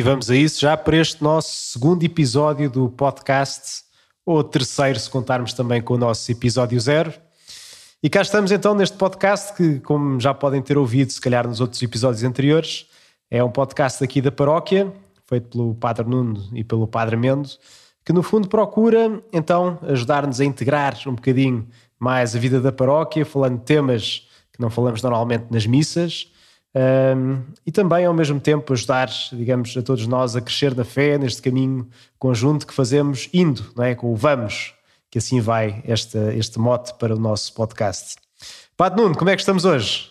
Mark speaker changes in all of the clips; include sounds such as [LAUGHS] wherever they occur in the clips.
Speaker 1: e vamos a isso já para este nosso segundo episódio do podcast, ou terceiro, se contarmos também com o nosso episódio zero. E cá estamos então neste podcast que, como já podem ter ouvido, se calhar nos outros episódios anteriores, é um podcast aqui da paróquia, feito pelo Padre Nuno e pelo Padre Mendo, que no fundo procura então ajudar-nos a integrar um bocadinho mais a vida da paróquia, falando de temas que não falamos normalmente nas missas, um, e também ao mesmo tempo ajudar, digamos, a todos nós a crescer na fé, neste caminho conjunto que fazemos indo, não é? Com o vamos, que assim vai este, este mote para o nosso podcast. Padre Nuno, como é que estamos hoje?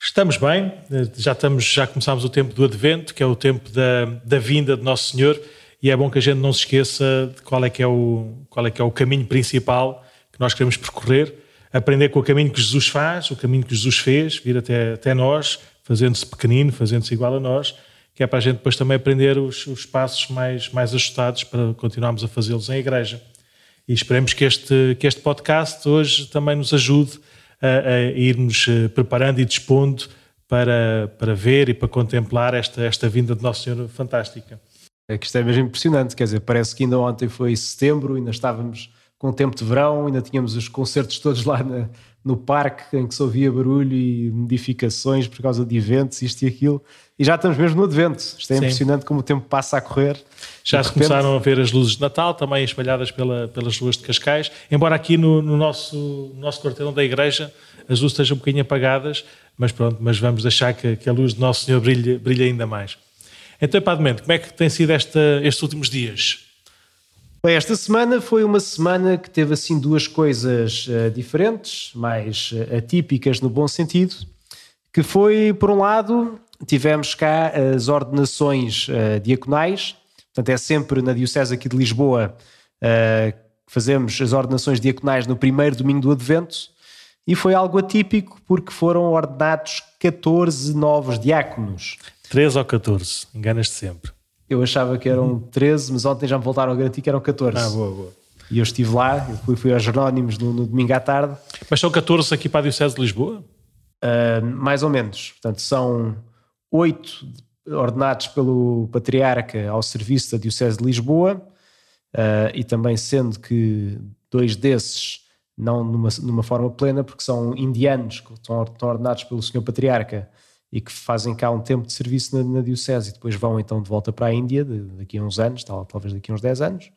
Speaker 2: Estamos bem, já, estamos, já começámos o tempo do Advento, que é o tempo da, da vinda de Nosso Senhor, e é bom que a gente não se esqueça de qual é que é o, qual é que é o caminho principal que nós queremos percorrer, aprender com o caminho que Jesus faz, o caminho que Jesus fez, vir até, até nós, fazendo-se pequenino, fazendo-se igual a nós, que é para a gente depois também aprender os, os passos mais, mais ajustados para continuarmos a fazê-los em igreja. E esperemos que este, que este podcast hoje também nos ajude a, a irmos eh, preparando e dispondo para, para ver e para contemplar esta, esta vinda de Nosso Senhor fantástica.
Speaker 1: É que isto é mesmo impressionante, quer dizer, parece que ainda ontem foi setembro, ainda estávamos com tempo de verão, ainda tínhamos os concertos todos lá na, no parque em que se ouvia barulho e modificações por causa de eventos, isto e aquilo, e já estamos mesmo no advento. Isto é Sim. impressionante como o tempo passa a correr.
Speaker 2: Já se repente... começaram a ver as luzes de Natal, também espalhadas pela, pelas ruas de Cascais, embora aqui no, no nosso, no nosso quarteirão da igreja as luzes estejam um bocadinho apagadas, mas pronto, mas vamos deixar que, que a luz de Nosso Senhor brilhe, brilhe ainda mais. Então, Padre Mente, como é que tem sido esta, estes últimos dias?
Speaker 1: Bem, esta semana foi uma semana que teve assim duas coisas uh, diferentes, mais uh, atípicas no bom sentido, que foi, por um lado, tivemos cá as ordenações uh, diaconais, portanto é sempre na Diocese aqui de Lisboa que fazemos as ordenações diaconais no primeiro domingo do Advento, e foi algo atípico porque foram ordenados 14 novos diáconos.
Speaker 2: 13 ou 14, enganas-te sempre.
Speaker 1: Eu achava que eram 13, mas ontem já me voltaram a garantir que eram 14.
Speaker 2: Ah, boa, boa.
Speaker 1: E eu estive lá, eu fui, fui aos Jerónimos no, no, domingo à tarde.
Speaker 2: Mas são 14 aqui para a Diocese de Lisboa?
Speaker 1: Uh, mais ou menos. Portanto, são oito ordenados pelo Patriarca ao serviço da Diocese de Lisboa, uh, e também sendo que dois desses, não numa, numa forma plena, porque são indianos que estão ordenados pelo Senhor Patriarca, e que fazem cá um tempo de serviço na, na Diocese e depois vão então de volta para a Índia de, daqui a uns anos, tal, talvez daqui a uns 10 anos.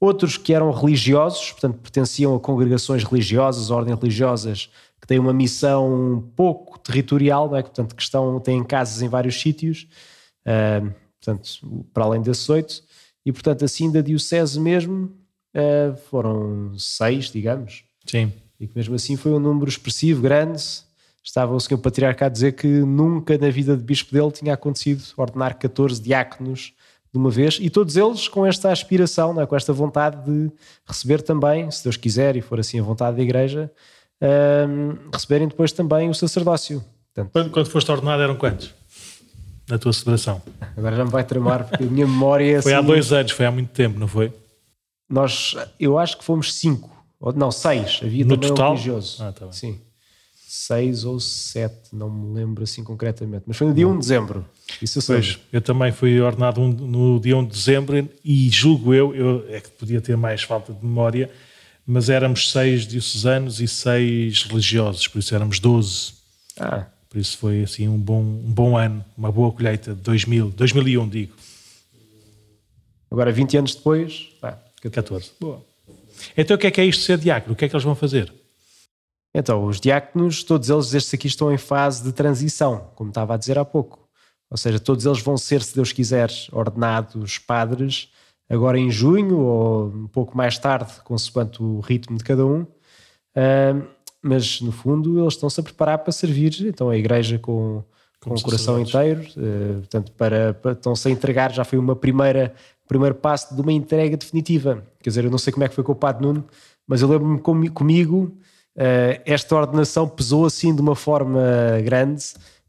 Speaker 1: Outros que eram religiosos, portanto pertenciam a congregações religiosas, ordens religiosas, que têm uma missão um pouco territorial, não é? portanto que estão, têm casas em vários sítios, uh, portanto, para além desses oito, e portanto assim da Diocese mesmo uh, foram seis, digamos.
Speaker 2: Sim.
Speaker 1: E que mesmo assim foi um número expressivo, grande, estava o senhor patriarca a dizer que nunca na vida de bispo dele tinha acontecido ordenar 14 diáconos de uma vez e todos eles com esta aspiração, não é? com esta vontade de receber também, se Deus quiser e for assim a vontade da igreja, um, receberem depois também o sacerdócio.
Speaker 2: Portanto, quando, quando foste ordenado eram quantos? Na tua celebração?
Speaker 1: Agora já me vai tramar porque a minha memória é
Speaker 2: Foi
Speaker 1: assim,
Speaker 2: há dois anos, foi há muito tempo, não foi?
Speaker 1: Nós, eu acho que fomos cinco, ou não, seis. Havia
Speaker 2: no
Speaker 1: também
Speaker 2: total?
Speaker 1: um religioso.
Speaker 2: Ah, tá.
Speaker 1: Sim seis ou sete, não me lembro assim concretamente, mas foi no dia 1 de dezembro. Isso eu sei.
Speaker 2: Pois, eu também fui ordenado no dia 1 de dezembro e julgo eu, eu, é que podia ter mais falta de memória, mas éramos seis diocesanos e seis religiosos, por isso éramos 12.
Speaker 1: Ah.
Speaker 2: Por isso foi assim um bom, um bom ano, uma boa colheita de 2000, 2001 digo.
Speaker 1: Agora 20 anos depois, pá,
Speaker 2: 14. Boa. Então o que é que é isto de ser diácono? O que é que eles vão fazer?
Speaker 1: Então, os diáconos, todos eles, estes aqui estão em fase de transição, como estava a dizer há pouco. Ou seja, todos eles vão ser, se Deus quiser, ordenados padres agora em junho ou um pouco mais tarde, consoante o ritmo de cada um. Uh, mas, no fundo, eles estão-se a preparar para servir então, a igreja com, com o coração inteiro. Uh, portanto, para, para, estão-se a entregar, já foi uma primeira primeiro passo de uma entrega definitiva. Quer dizer, eu não sei como é que foi com o Padre Nuno, mas eu lembro-me comigo esta ordenação pesou assim de uma forma grande,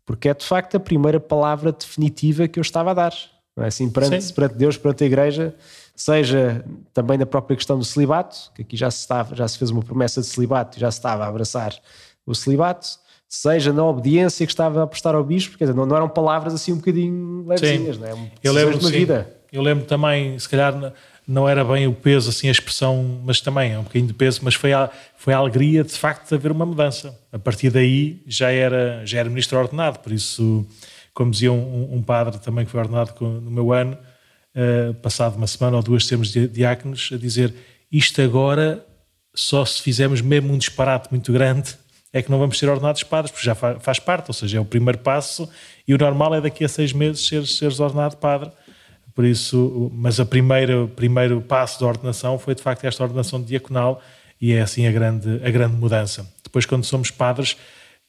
Speaker 1: porque é de facto a primeira palavra definitiva que eu estava a dar. Não é? assim, perante, perante Deus, perante a Igreja, seja também na própria questão do celibato, que aqui já se, estava, já se fez uma promessa de celibato e já se estava a abraçar o celibato, seja na obediência que estava a prestar ao bispo, quer dizer, não, não eram palavras assim um bocadinho levezinhas, não é?
Speaker 2: Eu lembro, de uma vida. Eu lembro também, se calhar não era bem o peso, assim, a expressão, mas também é um bocadinho de peso, mas foi a, foi a alegria de facto de haver uma mudança. A partir daí já era, já era ministro ordenado, por isso, como dizia um, um padre também que foi ordenado no meu ano, uh, passado uma semana ou duas temos diáconos, a dizer isto agora só se fizermos mesmo um disparate muito grande é que não vamos ser ordenados padres, porque já faz parte, ou seja, é o primeiro passo e o normal é daqui a seis meses seres, seres ordenado padre. Por isso, mas o primeiro, primeiro passo da ordenação foi de facto esta ordenação diaconal e é assim a grande, a grande mudança. Depois, quando somos padres,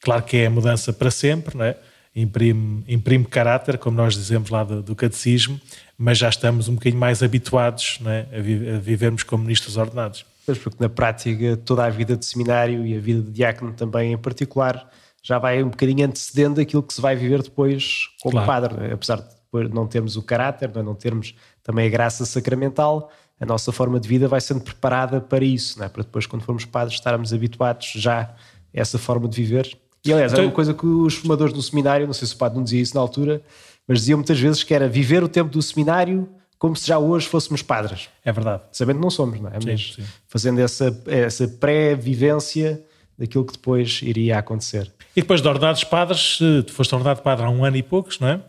Speaker 2: claro que é a mudança para sempre, não é? imprime, imprime caráter, como nós dizemos lá do, do, catecismo, mas já estamos um bocadinho mais habituados é? a, vi, a vivermos como ministros ordenados.
Speaker 1: Pois, porque na prática toda a vida de seminário e a vida de diácono também em particular já vai um bocadinho antecedendo aquilo que se vai viver depois como claro. padre, é? apesar de depois não termos o caráter, não, é? não termos também a graça sacramental, a nossa forma de vida vai sendo preparada para isso, é? para depois quando formos padres estarmos habituados já a essa forma de viver. E aliás, então, é uma coisa que os formadores do seminário, não sei se o padre não dizia isso na altura, mas diziam muitas vezes que era viver o tempo do seminário como se já hoje fôssemos padres.
Speaker 2: É verdade.
Speaker 1: Sabendo que não somos, não é? Sim, Mas sim. fazendo essa, essa pré-vivência daquilo que depois iria acontecer.
Speaker 2: E depois de ordenados padres, tu foste ordenado padre há um ano e poucos, não é?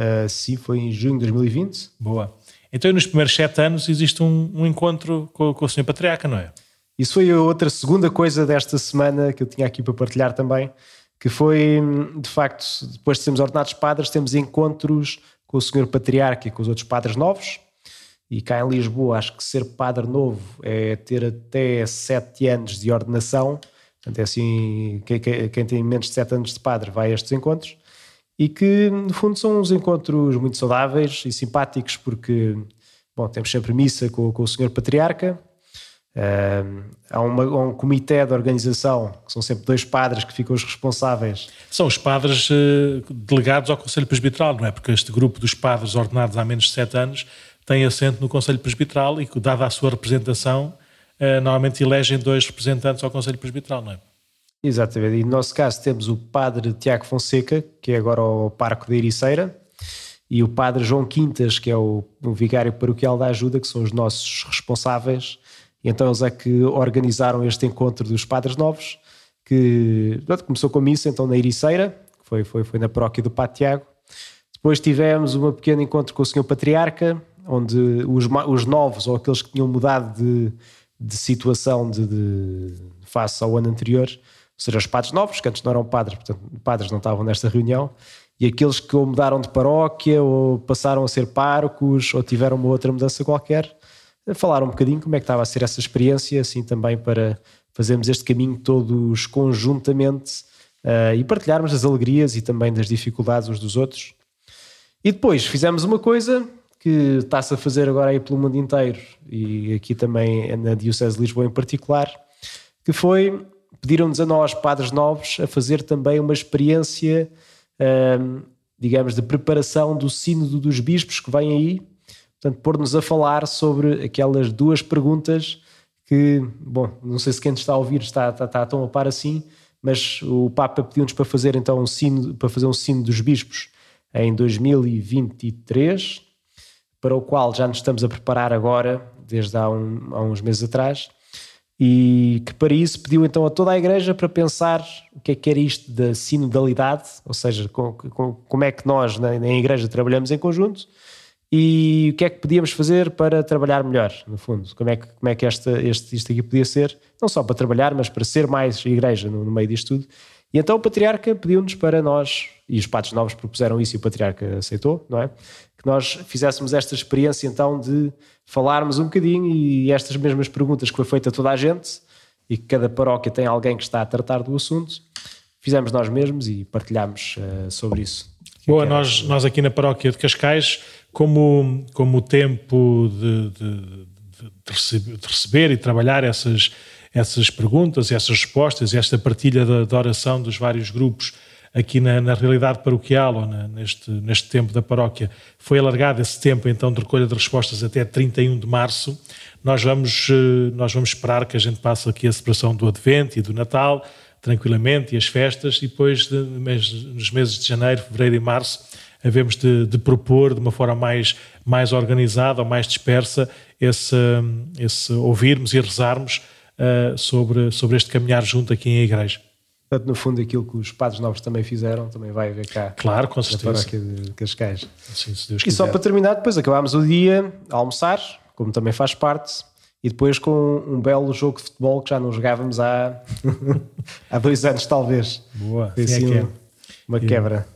Speaker 1: Uh, sim, foi em junho de 2020.
Speaker 2: Boa. Então, nos primeiros sete anos, existe um, um encontro com, com o Sr. Patriarca, não é?
Speaker 1: Isso foi a outra segunda coisa desta semana que eu tinha aqui para partilhar também, que foi, de facto, depois de sermos ordenados padres, temos encontros com o senhor patriarca e com os outros padres novos. E cá em Lisboa, acho que ser padre novo é ter até sete anos de ordenação. Portanto, é assim, quem, quem tem menos de sete anos de padre vai a estes encontros. E que, no fundo, são uns encontros muito saudáveis e simpáticos, porque, bom, temos sempre missa com, com o senhor patriarca, Uh, há, uma, há, um comitê de organização, que são sempre dois padres que ficam os responsáveis.
Speaker 2: São os padres uh, delegados ao Conselho Presbiteral, não é? Porque este grupo dos padres ordenados há menos de sete anos tem assento no Conselho Presbiteral e, dada a sua representação, uh, normalmente elegem dois representantes ao Conselho Presbiteral, não é?
Speaker 1: Exatamente. E no nosso caso temos o padre Tiago Fonseca, que é agora o parco da Ericeira, e o padre João Quintas, que é o, o vigário paroquial da ajuda, que são os nossos responsáveis então eles é que organizaram este encontro dos padres novos, que começou com a missa então na Ericeira, que foi, foi, foi na paróquia do Padre Tiago. Depois tivemos um pequeno encontro com o Senhor Patriarca, onde os, os novos, ou aqueles que tinham mudado de, de situação de, de, face ao ano anterior, seja, os padres novos, que antes não eram padres, portanto, padres não estavam nesta reunião, e aqueles que ou mudaram de paróquia, ou passaram a ser párocos, ou tiveram uma outra mudança qualquer, falar um bocadinho como é que estava a ser essa experiência, assim também para fazermos este caminho todos conjuntamente uh, e partilharmos as alegrias e também das dificuldades uns dos outros. E depois fizemos uma coisa que está-se a fazer agora aí pelo mundo inteiro e aqui também na Diocese de Lisboa em particular, que foi pediram-nos a nós, padres novos, a fazer também uma experiência, uh, digamos, de preparação do sínodo dos bispos que vem aí. Portanto, pôr-nos a falar sobre aquelas duas perguntas que, bom, não sei se quem está a ouvir está, está, está tão a par assim, mas o Papa pediu-nos para fazer então um sino, para fazer um sino dos bispos em 2023, para o qual já nos estamos a preparar agora, desde há, um, há uns meses atrás, e que para isso pediu então a toda a Igreja para pensar o que é que era isto da sinodalidade, ou seja, com, com, como é que nós na, na Igreja trabalhamos em conjunto, e o que é que podíamos fazer para trabalhar melhor, no fundo? Como é que, como é que esta, este, isto aqui podia ser, não só para trabalhar, mas para ser mais igreja no, no meio disto tudo. E então o Patriarca pediu-nos para nós, e os Patos Novos propuseram isso e o Patriarca aceitou, não é? Nós fizéssemos esta experiência então de falarmos um bocadinho e estas mesmas perguntas que foi feita a toda a gente e que cada paróquia tem alguém que está a tratar do assunto, fizemos nós mesmos e partilhámos uh, sobre isso.
Speaker 2: Boa, nós, nós aqui na paróquia de Cascais como, como o tempo de, de, de, receber, de, receber, e trabalhar essas, essas perguntas, essas respostas, e esta partilha da, da oração dos vários grupos aqui na, na realidade paroquial ou na, neste, neste tempo da paróquia, foi alargado esse tempo então de recolha de respostas até 31 de março. Nós vamos, eh, nós vamos esperar que a gente passe aqui a celebração do Advento e do Natal, tranquilamente e as festas, e depois, de, nos meses de janeiro, fevereiro e março, havemos de, de, propor de uma forma mais, mais organizada ou mais dispersa esse, esse ouvirmos e rezarmos uh, sobre, sobre este caminhar junto aqui em igreja.
Speaker 1: Portanto, no fundo, aquilo que os padres novos também fizeram, também vai haver cá.
Speaker 2: Claro, com certeza.
Speaker 1: Aqui de Cascais.
Speaker 2: Sim, se Deus
Speaker 1: e só para terminar, depois acabámos o dia a almoçar, como também faz parte, e depois com um belo jogo de futebol que já não jogávamos há, [LAUGHS] há dois anos, talvez.
Speaker 2: Boa,
Speaker 1: Foi assim, é. uma quebra.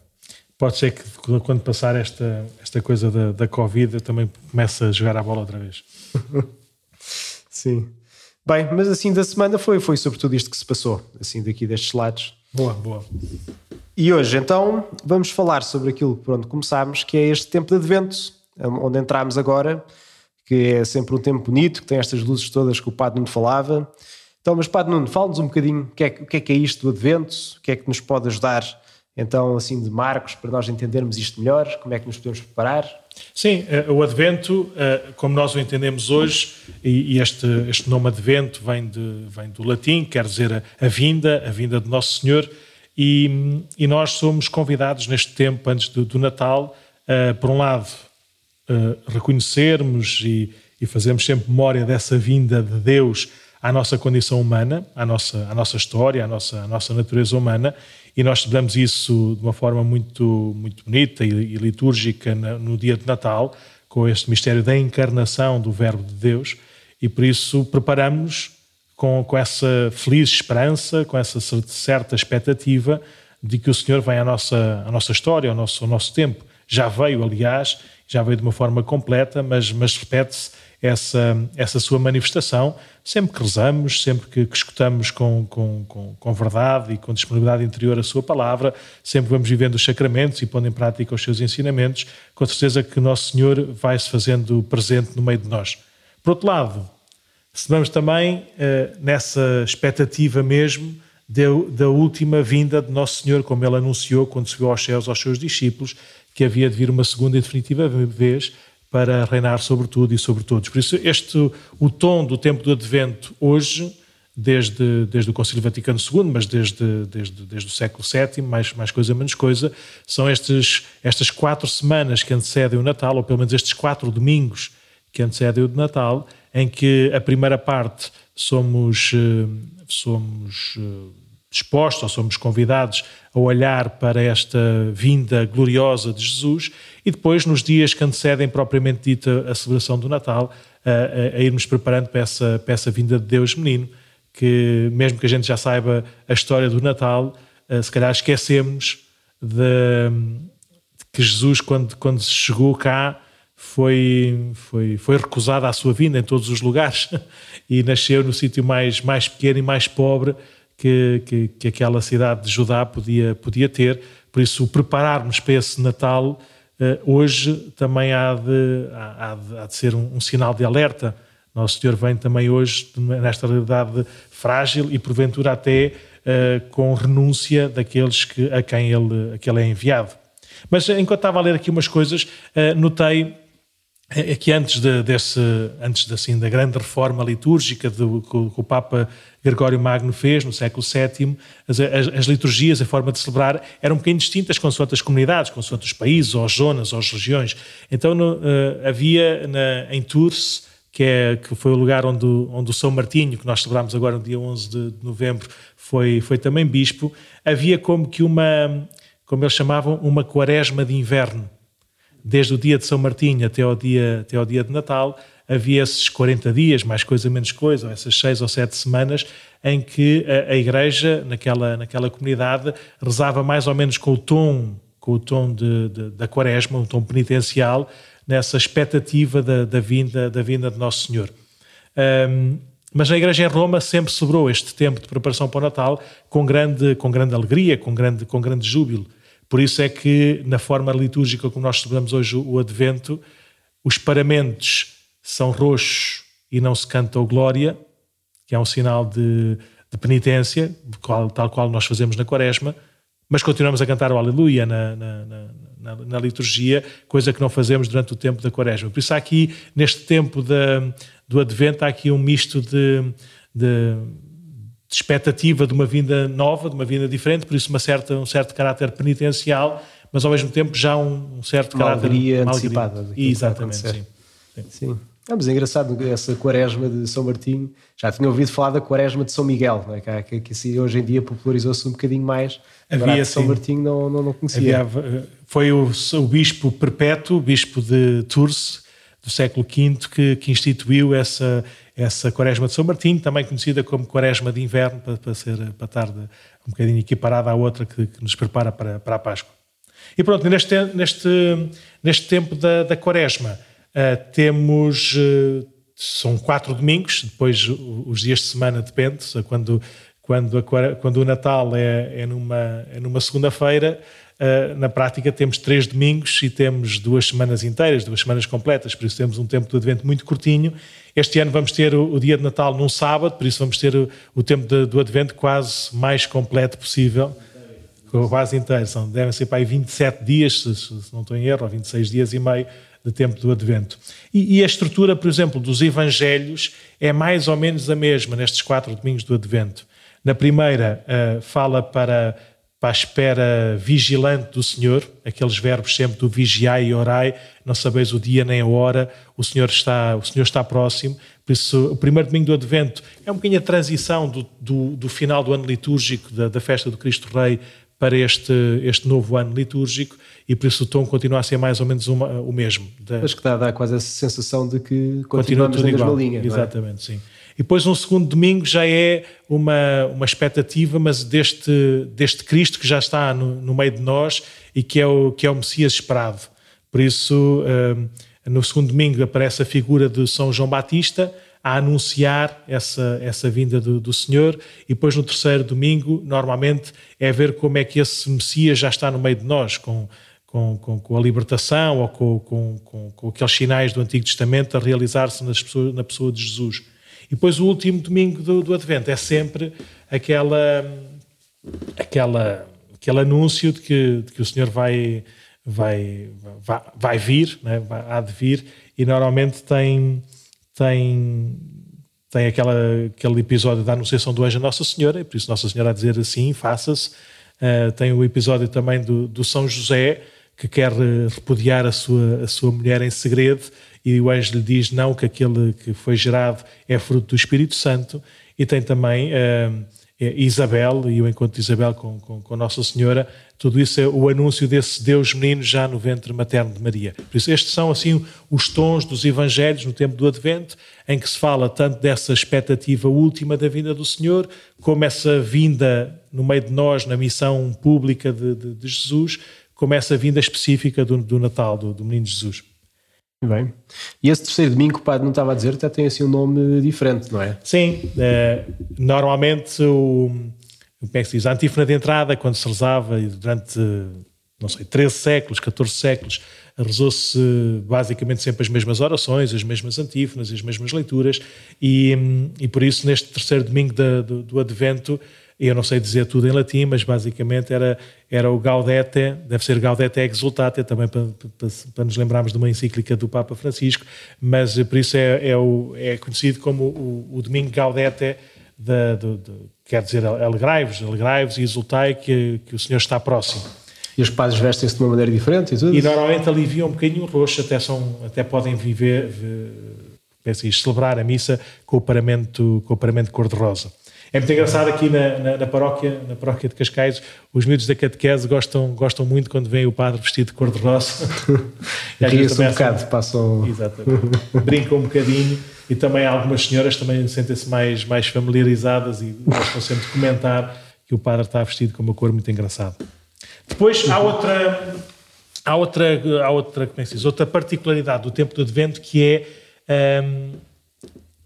Speaker 2: Pode ser que quando passar esta, esta coisa da, da Covid eu também comece a jogar a bola outra vez. [LAUGHS]
Speaker 1: Sim. Bem, mas assim da semana foi, foi sobretudo isto que se passou, assim daqui destes lados.
Speaker 2: Boa, boa.
Speaker 1: E hoje então vamos falar sobre aquilo por onde começámos, que é este tempo de advento, onde entramos agora, que é sempre um tempo bonito, que tem estas luzes todas que o Padre Nuno falava. Então, mas Padre Nuno, fala-nos um bocadinho o que, é, o que é que é isto do advento, o que é que nos pode ajudar então assim de marcos para nós entendermos isto melhor, como é que nos podemos preparar?
Speaker 2: Sim, eh, o Advento, eh, como nós o entendemos hoje, e este, este nome Advento vem, de, vem do latim, quer dizer a, vinda, a vinda de Nosso Senhor, e, e nós somos convidados neste tempo, antes do, do Natal, a, por um lado, reconhecermos e, e fazermos sempre memória dessa vinda de Deus à nossa condição humana, à nossa, à nossa história, à nossa, à nossa natureza humana, e nós celebramos isso de uma forma muito, muito bonita e, e litúrgica no dia de Natal, com este mistério da encarnação do Verbo de Deus, e por isso preparamos com, com essa feliz esperança, com essa certa expectativa de que o Senhor vem à nossa, à nossa história, ao nosso, ao nosso tempo. Já veio, aliás, já veio de uma forma completa, mas, mas repete-se essa, essa sua manifestação, sempre que rezamos, sempre que, que escutamos com, com, com, com, verdade e com disponibilidade interior a sua palavra, sempre vamos vivendo os sacramentos e pondo em prática os seus ensinamentos, com certeza que Nosso Senhor vai se fazendo presente no meio de nós. Por outro lado, vamos também eh, nessa expectativa mesmo da, da última vinda de Nosso Senhor, como ele anunciou quando subiu aos céus aos seus discípulos, que havia de vir uma segunda e definitiva vez para reinar sobre tudo e sobre todos. Por isso, este, o tom do tempo do Advento hoje, desde, desde o Concílio Vaticano II, mas desde, desde, desde o século VII, mais, mais coisa menos coisa, são estes, estas quatro semanas que antecedem o Natal, ou pelo menos estes quatro domingos que antecedem o de Natal, em que a primeira parte somos, eh, somos eh, dispostos ou somos convidados a olhar para esta vinda gloriosa de Jesus e depois, nos dias que antecedem propriamente dita a celebração do Natal, a, a, irmos preparando para essa, para essa vinda de Deus menino, que mesmo que a gente já saiba a história do Natal, eh, se calhar esquecemos de, de que Jesus, quando, quando chegou cá, foi, foi, foi recusada a sua vinda em todos os lugares [LAUGHS] e nasceu no sítio mais, mais pequeno e mais pobre que, que, que, aquela cidade de Judá podia, podia ter. Por isso, prepararmos para esse Natal hoje também há de, há, de, há de ser um, um, sinal de alerta. Nosso Senhor vem também hoje nesta realidade frágil e, porventura, até uh, com renúncia daqueles que, a, quem ele, a quem ele é enviado. Mas enquanto estava a ler aqui umas coisas, uh, notei é que antes, de, desse, antes assim, da grande reforma litúrgica do, que, o Papa Gregório Magno fez no século VII, as, as, as, liturgias, a forma de celebrar, eram um bocadinho distintas consoante as comunidades, consoante os países, ou as zonas, ou as regiões. Então no, uh, havia na, em Tours, que, é, que foi o lugar onde, onde o São Martinho, que nós celebramos agora no dia 11 de, de novembro, foi, foi também bispo, havia como que uma, como eles chamavam, uma quaresma de inverno desde o dia de São Martinho até ao dia, até ao dia de Natal, havia esses 40 dias, mais coisa, menos coisa, ou essas seis ou sete semanas, em que a, a Igreja, naquela, naquela comunidade, rezava mais ou menos com o tom, com o tom de, de, da quaresma, um tom penitencial, nessa expectativa da, da, vinda, da vinda de Nosso Senhor. Um, mas na Igreja em Roma sempre sobrou este tempo de preparação para o Natal com grande, com grande alegria, com grande, com grande júbilo. Por isso é que, na forma litúrgica como nós celebramos hoje o Advento, os paramentos são roxos e não se canta o Glória, que é um sinal de, de penitência, tal qual nós fazemos na Quaresma, mas continuamos a cantar o Aleluia na, na, na, na, liturgia, coisa que não fazemos durante o tempo da Quaresma. Por isso, há aqui, neste tempo do Advento, há aqui um misto de, de de expectativa de uma vinda nova, de uma vinda diferente, por isso uma certa, um certo caráter penitencial, mas ao mesmo tempo já um, um certo
Speaker 1: uma
Speaker 2: caráter...
Speaker 1: Alegria uma antecipada.
Speaker 2: Exatamente, sim.
Speaker 1: sim. sim. Ah, mas é engraçado essa quaresma de São Martinho. Já tinha ouvido falar da quaresma de São Miguel, não é? que, que, que assim, hoje em dia popularizou-se um bocadinho mais. Havia, São Martinho não, não, não conhecia.
Speaker 2: Havia, foi o, o bispo perpétuo, o bispo de Tours, do século V, que, que instituiu essa, essa quaresma de São Martinho, também conhecida como quaresma de inverno, para, para, ser, para estar um bocadinho equiparada à outra que, que nos prepara para, para a Páscoa. E pronto, neste, neste, neste tempo da, da quaresma, uh, temos, uh, são quatro domingos, depois os dias de semana depende, quando, quando, a, quando o Natal é, é numa, é numa segunda-feira, Uh, na prática temos três domingos e temos duas semanas inteiras, duas semanas completas, por isso temos um tempo de advento muito curtinho. Este ano vamos ter o, o dia de Natal num sábado, por isso vamos ter o, o tempo de, do advento quase mais completo possível, quase inteiro. São, devem ser para aí 27 dias, se, se, não estou em erro, ou 26 dias e meio de tempo do advento. E, e a estrutura, por exemplo, dos evangelhos é mais ou menos a mesma nestes quatro domingos do advento. Na primeira, uh, fala para para a espera vigilante do Senhor, aqueles verbos sempre do vigiai e orai, não sabeis o dia nem a hora, o Senhor está, o Senhor está próximo. Por isso, o primeiro domingo do Advento é um bocadinho a transição do, do, do final do ano litúrgico, da, da, festa do Cristo Rei, para este, este novo ano litúrgico, e por isso o tom continua a ser mais ou menos uma, o mesmo.
Speaker 1: Da... Mas que dá, dá quase essa sensação de que continuamos Continua na mesma igual. linha.
Speaker 2: Exatamente, é? sim. E depois um segundo domingo já é uma, uma expectativa, mas deste, deste Cristo que já está no, no meio de nós e que é o, que é o Messias esperado. Por isso, hum, no segundo domingo aparece a figura de São João Batista a anunciar essa, essa vinda do, do Senhor, e depois no terceiro domingo, normalmente, é ver como é que esse Messias já está no meio de nós, com, com, com, com a libertação ou com, com, aqueles sinais do Antigo Testamento a realizar-se na pessoa de Jesus. E depois o último domingo do, do Advento é sempre aquela, aquela, aquele anúncio de que, de que o Senhor vai, vai, vai, vai vir, né? vai, há de vir, e normalmente tem, tem, tem aquela, aquele episódio da anunciação do anjo a Nossa Senhora, e por isso Nossa Senhora a dizer assim, faça-se. Uh, tem o episódio também do, do São José, que quer repudiar a sua, a sua mulher em segredo, e o anjo lhe diz não, que aquele que foi gerado é fruto do Espírito Santo, e tem também uh, Isabel e o encontro de Isabel com, com, com, Nossa Senhora, tudo isso é o anúncio desse Deus menino já no ventre materno de Maria. Por isso, estes são assim os tons dos Evangelhos no tempo do Advento, em que se fala tanto dessa expectativa última da vinda do Senhor, como essa vinda no meio de nós, na missão pública de, de, de Jesus, como essa vinda específica do, do Natal, do, do menino Jesus.
Speaker 1: Bem. E esse terceiro domingo, o padre não estava a dizer, até tem assim um nome diferente, não é?
Speaker 2: Sim. É, normalmente, o, como é que se diz? A antífona de entrada, quando se rezava durante, não sei, 13 séculos, 14 séculos, rezou-se basicamente sempre as mesmas orações, as mesmas antífonas, as mesmas leituras, e, e por isso, neste terceiro domingo da, do, do Advento, eu não sei dizer tudo em latim, mas basicamente era, era o Gaudete, deve ser Gaudete Exultate, também para, para, para, nos lembrarmos de uma encíclica do Papa Francisco, mas por isso é, é, o, é conhecido como o, o domingo Gaudete, de, de, de, quer dizer, alegrai-vos, alegrai-vos e exultai que, que o Senhor está próximo.
Speaker 1: E os padres vestem-se de uma maneira diferente e tudo?
Speaker 2: E normalmente aliviam um bocadinho o roxo, até, são, até podem viver, viver celebrar a missa com o paramento, com o paramento cor-de-rosa. É muito engraçado aqui na, na, na, paróquia, na paróquia de Cascais, os miúdos da catequese gostam, gostam muito quando vem o padre vestido de cor-de-roça. [LAUGHS]
Speaker 1: e às vezes um bocado, passam... [LAUGHS]
Speaker 2: Exatamente. Brincam um bocadinho e também algumas senhoras também sentem-se mais, mais familiarizadas e gostam sempre de comentar que o padre está vestido com uma cor muito engraçada. Depois há outra, há outra, há outra, como é que se diz? outra particularidade do tempo do Advento que é... Um,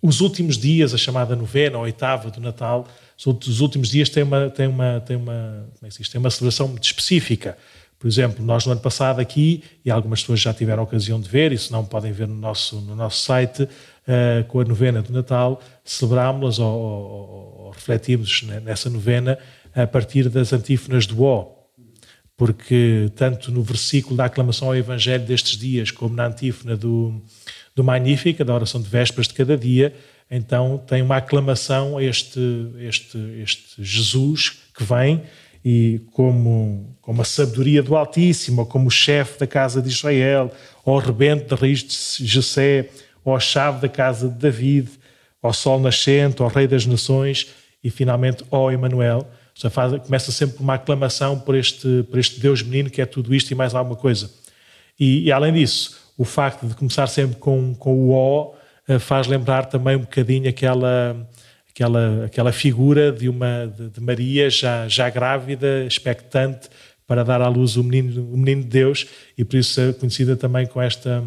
Speaker 2: os últimos dias, a chamada novena ou oitava do Natal, os últimos dias têm uma, têm uma, têm uma, como é que uma celebração muito específica. Por exemplo, nós no ano passado aqui, e algumas pessoas já tiveram a ocasião de ver, e se não podem ver no nosso, no nosso site, uh, com a novena do Natal, celebrámos-las ou, ou, ou, refletimos nessa novena a partir das antífonas do O. Porque tanto no versículo da aclamação ao Evangelho destes dias, como na antífona do, do Magnífica, da oração de vésperas de cada dia, então tem uma aclamação a este, este, este Jesus que vem e como, como a sabedoria do Altíssimo, como o chefe da casa de Israel, ou o rebento da raiz de Jessé, ou a chave da casa de David, ao sol nascente, ao rei das nações e finalmente ao Emanuel. Começa sempre uma aclamação por este, por este Deus menino que é tudo isto e mais alguma coisa. E, e além disso, o facto de começar sempre com, com o O eh, faz lembrar também um bocadinho aquela, aquela, aquela figura de, uma, de, de Maria já, já grávida, expectante, para dar à luz o menino, o menino de Deus, e por isso é conhecida também com esta,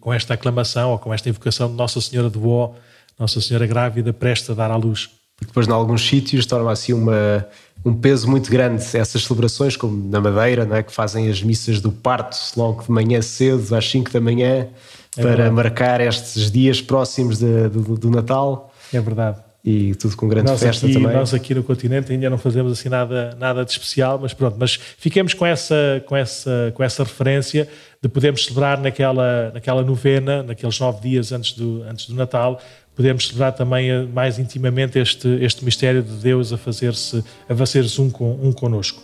Speaker 2: com esta aclamação ou com esta invocação de Nossa Senhora do Ó, Nossa Senhora grávida, presta a dar à luz.
Speaker 1: Porque depois, em alguns sítios, torna assim uma, um peso muito grande essas celebrações, como na Madeira, não é? que fazem as missas do parto logo de manhã cedo, às 5 da manhã, é para marcar estes dias próximos de, do, do Natal.
Speaker 2: É verdade
Speaker 1: e tudo com grande
Speaker 2: nós
Speaker 1: festa
Speaker 2: aqui,
Speaker 1: também.
Speaker 2: Nós aqui no continente ainda não fazemos assim nada, nada de especial, mas pronto, mas fiquemos com essa, com essa, com essa referência de podermos celebrar naquela, naquela novena, naqueles nove dias antes do, antes do Natal, podemos celebrar também eh, mais intimamente este, este mistério de Deus a fazer-se a fazer-se um, com, um connosco.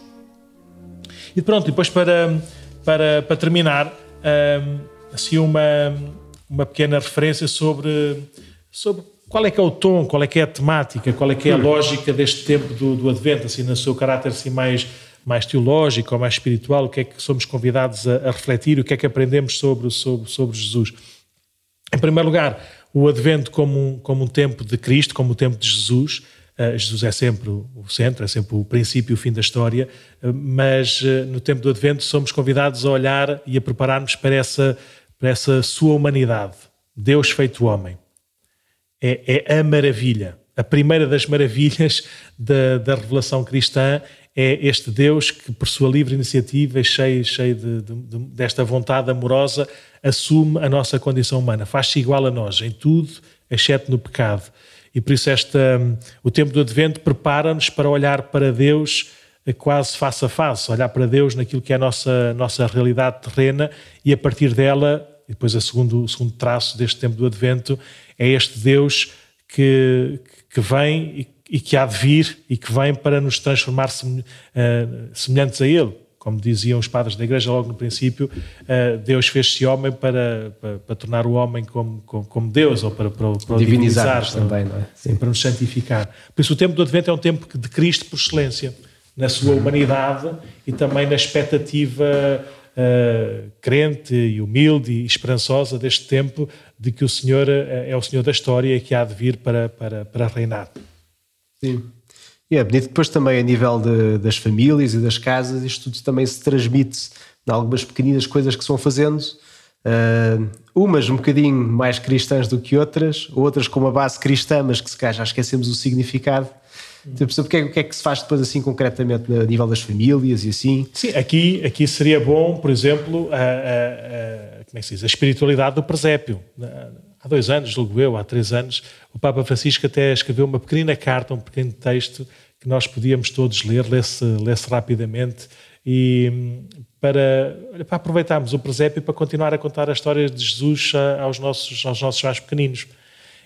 Speaker 2: E pronto, depois para, para, para terminar, um, assim uma, uma pequena referência sobre, sobre qual é que é o tom, qual é que é a temática, qual é que é a hum. lógica deste tempo do, do Advento, assim, no seu caráter assim, mais, mais teológico ou mais espiritual, o que é que somos convidados a, a refletir, o que é que aprendemos sobre, sobre, sobre Jesus. Em primeiro lugar, o Advento como um, como um tempo de Cristo, como o tempo de Jesus. Uh, Jesus é sempre o centro, é sempre o princípio e o fim da história, uh, mas uh, no tempo do Advento somos convidados a olhar e a prepararmos para essa, para essa sua humanidade, Deus feito homem é, é a maravilha. A primeira das maravilhas da, da revelação cristã é este Deus que, por sua livre iniciativa, cheio, cheio de, de, de, desta vontade amorosa, assume a nossa condição humana, faz-se igual a nós em tudo, exceto no pecado. E por isso esta, o tempo do Advento prepara-nos para olhar para Deus quase face a face, olhar para Deus naquilo que é a nossa, nossa realidade terrena e a partir dela, e depois o segundo, o segundo traço deste tempo do Advento, é este Deus que, que vem e, e que há de vir e que vem para nos transformar eh, semelhantes a Ele. Como diziam os padres da Igreja logo no princípio, eh, Deus fez-se homem para, para, para, tornar o homem como, como, como Deus, ou para, para, para divinizar, divinizar também, não é? Sim. para nos santificar. Por isso, o tempo do Advento é um tempo de Cristo por excelência, na sua humanidade e também na expectativa uh, crente e humilde e esperançosa deste tempo de que o Senhor é o Senhor da história e que há de vir para, para, para reinar.
Speaker 1: Sim. E é bonito depois também a nível de, das famílias e das casas, isto tudo também se transmite em algumas pequeninas coisas que se vão fazendo, uh, umas um bocadinho mais cristãs do que outras, outras com uma base cristã, mas que se calhar já esquecemos o significado. Tipo, o que, é, o que é que se faz depois assim concretamente a nível das famílias e assim?
Speaker 2: Sim, aqui, aqui seria bom, por exemplo, a, a, a como é que se diz? a espiritualidade do presépio. Há dois anos, julgo eu, há três anos, o Papa Francisco até escreveu uma pequena carta, um pequeno texto que nós podíamos todos ler, lê-se lê rapidamente e para, para aproveitarmos o presépio para continuar a contar a história de Jesus aos nossos, aos nossos mais pequeninos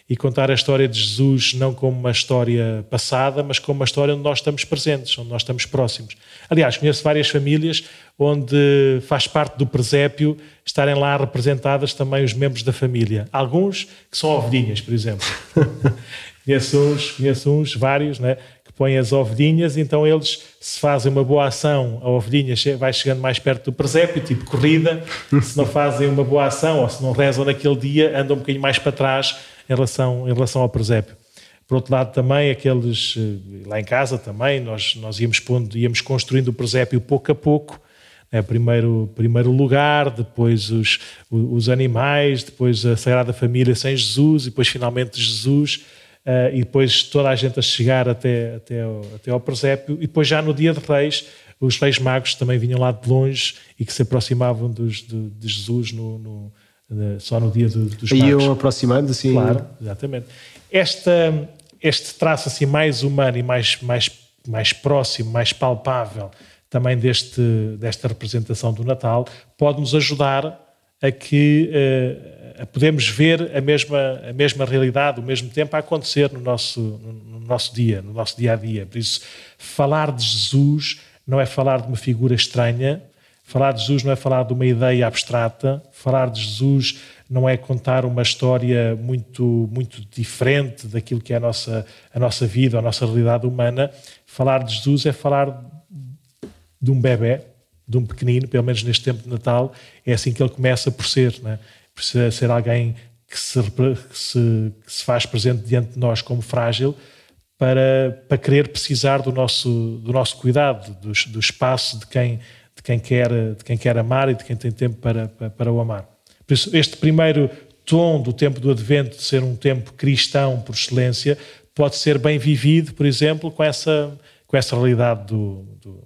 Speaker 2: e contar a história de Jesus não como uma história passada, mas como uma história onde nós estamos presentes, onde nós estamos próximos. Aliás, conheço várias famílias onde faz parte do presépio estarem lá representadas também os membros da família. Alguns que são ovelhinhas, por exemplo. [LAUGHS] conheço uns, conheço uns, vários, né, que põem as ovelhinhas, então eles, se fazem uma boa ação, a ovelhinha vai chegando mais perto do presépio, tipo corrida. Se não fazem uma boa ação ou se não rezam naquele dia, andam um bocadinho mais para trás em relação, em relação ao presépio. Por outro lado, também aqueles, eh, lá em casa também, nós, nós íamos, pondo, íamos construindo o presépio pouco a pouco, né? primeiro, primeiro lugar, depois os, os animais, depois a Sagrada Família sem Jesus, e depois finalmente Jesus, uh, e depois toda a gente a chegar até, até, ao, até ao presépio, e depois já no dia de Reis, os Reis Magos também vinham lá de longe e que se aproximavam dos, de, de Jesus no, no só no dia do, dos
Speaker 1: Iam magos. aproximando, assim.
Speaker 2: Claro, exatamente. Esta, este traço assim mais humano e mais, mais, mais próximo, mais palpável também deste, desta representação do Natal, pode nos ajudar a que uh, podemos ver a mesma, a mesma realidade, o mesmo tempo a acontecer no nosso, no nosso dia, no nosso dia a dia. Por isso, falar de Jesus não é falar de uma figura estranha, falar de Jesus não é falar de uma ideia abstrata, falar de Jesus não é contar uma história muito, muito diferente daquilo que é a nossa, a nossa vida, a nossa realidade humana. Falar de Jesus é falar de um bebê, de um pequenino, pelo menos neste tempo de Natal, é assim que ele começa por ser, né? por ser alguém que se, que se, que se faz presente diante de nós como frágil, para, para querer precisar do nosso, do nosso cuidado, do, do espaço de quem, quem quer, de quem quer amar e de quem tem tempo para, para, para o amar. Por isso, este primeiro tom do tempo do Advento, de ser um tempo cristão por excelência, pode ser bem vivido, por exemplo, com essa, com essa realidade do, do,